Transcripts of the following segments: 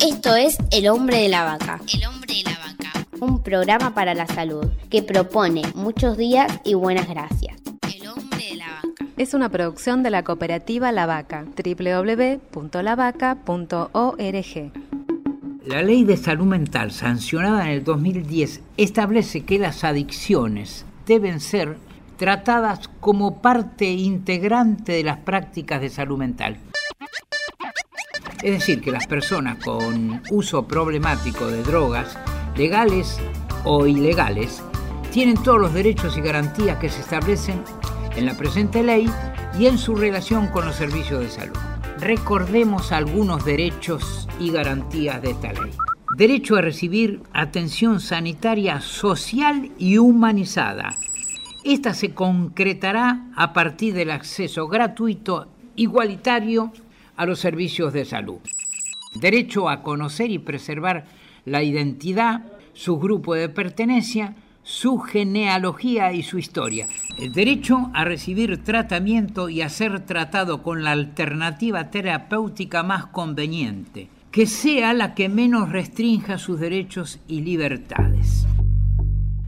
Esto es El hombre de la vaca. El hombre de la vaca. Un programa para la salud que propone muchos días y buenas gracias. El hombre de la vaca. Es una producción de la cooperativa La Vaca, www.lavaca.org. La ley de salud mental sancionada en el 2010 establece que las adicciones deben ser tratadas como parte integrante de las prácticas de salud mental. Es decir, que las personas con uso problemático de drogas, legales o ilegales, tienen todos los derechos y garantías que se establecen en la presente ley y en su relación con los servicios de salud. Recordemos algunos derechos y garantías de esta ley. Derecho a recibir atención sanitaria social y humanizada. Esta se concretará a partir del acceso gratuito, igualitario a los servicios de salud. Derecho a conocer y preservar la identidad, su grupo de pertenencia, su genealogía y su historia. El derecho a recibir tratamiento y a ser tratado con la alternativa terapéutica más conveniente, que sea la que menos restrinja sus derechos y libertades.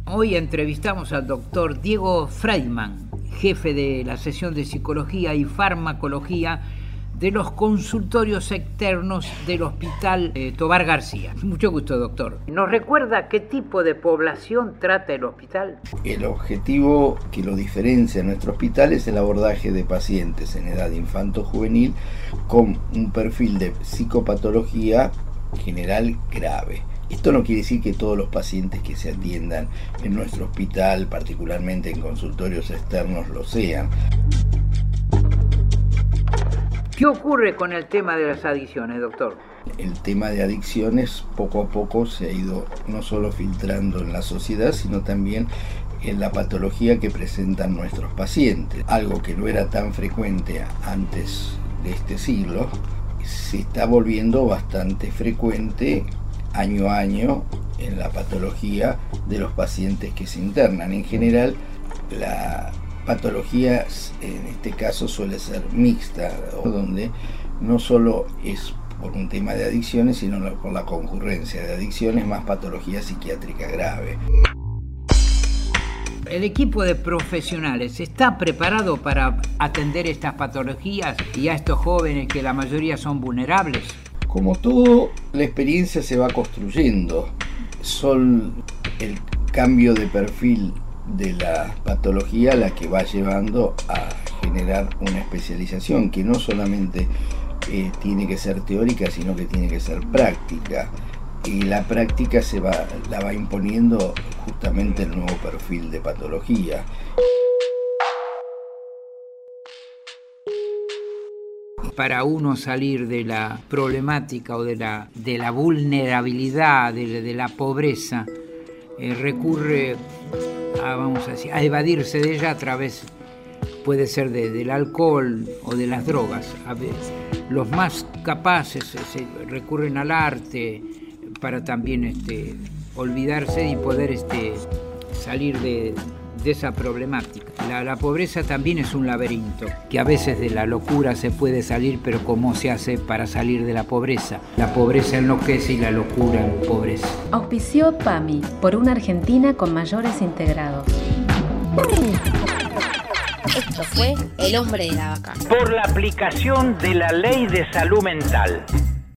Hoy entrevistamos al doctor Diego Freidman, jefe de la sesión de psicología y farmacología de los consultorios externos del Hospital eh, Tobar García. Mucho gusto, doctor. ¿Nos recuerda qué tipo de población trata el hospital? El objetivo que lo diferencia en nuestro hospital es el abordaje de pacientes en edad infanto-juvenil con un perfil de psicopatología general grave. Esto no quiere decir que todos los pacientes que se atiendan en nuestro hospital, particularmente en consultorios externos, lo sean. ¿Qué ocurre con el tema de las adicciones, doctor? El tema de adicciones poco a poco se ha ido no solo filtrando en la sociedad, sino también en la patología que presentan nuestros pacientes. Algo que no era tan frecuente antes de este siglo, se está volviendo bastante frecuente año a año en la patología de los pacientes que se internan. En general, la patología en este caso suele ser mixta, donde no solo es por un tema de adicciones, sino por la concurrencia de adicciones más patología psiquiátrica grave. ¿El equipo de profesionales está preparado para atender estas patologías y a estos jóvenes que la mayoría son vulnerables? Como todo, la experiencia se va construyendo. Son el cambio de perfil de la patología la que va llevando a generar una especialización que no solamente eh, tiene que ser teórica, sino que tiene que ser práctica. Y la práctica se va, la va imponiendo justamente el nuevo perfil de patología. para uno salir de la problemática o de la, de la vulnerabilidad, de, la pobreza, eh, recurre a, vamos a, decir, a evadirse de ella a través, puede ser del alcohol o de las drogas. A los más capaces recurren al arte para también este, olvidarse y poder este, salir de, esa problemática. La, la, pobreza también es un laberinto, que a veces de la locura se puede salir, pero ¿cómo se hace para salir de la pobreza? La pobreza enloquece y la locura empobrece. Auspició PAMI, por una Argentina con mayores integrados. Esto fue El hombre de la vaca. Por la aplicación de la ley de salud mental.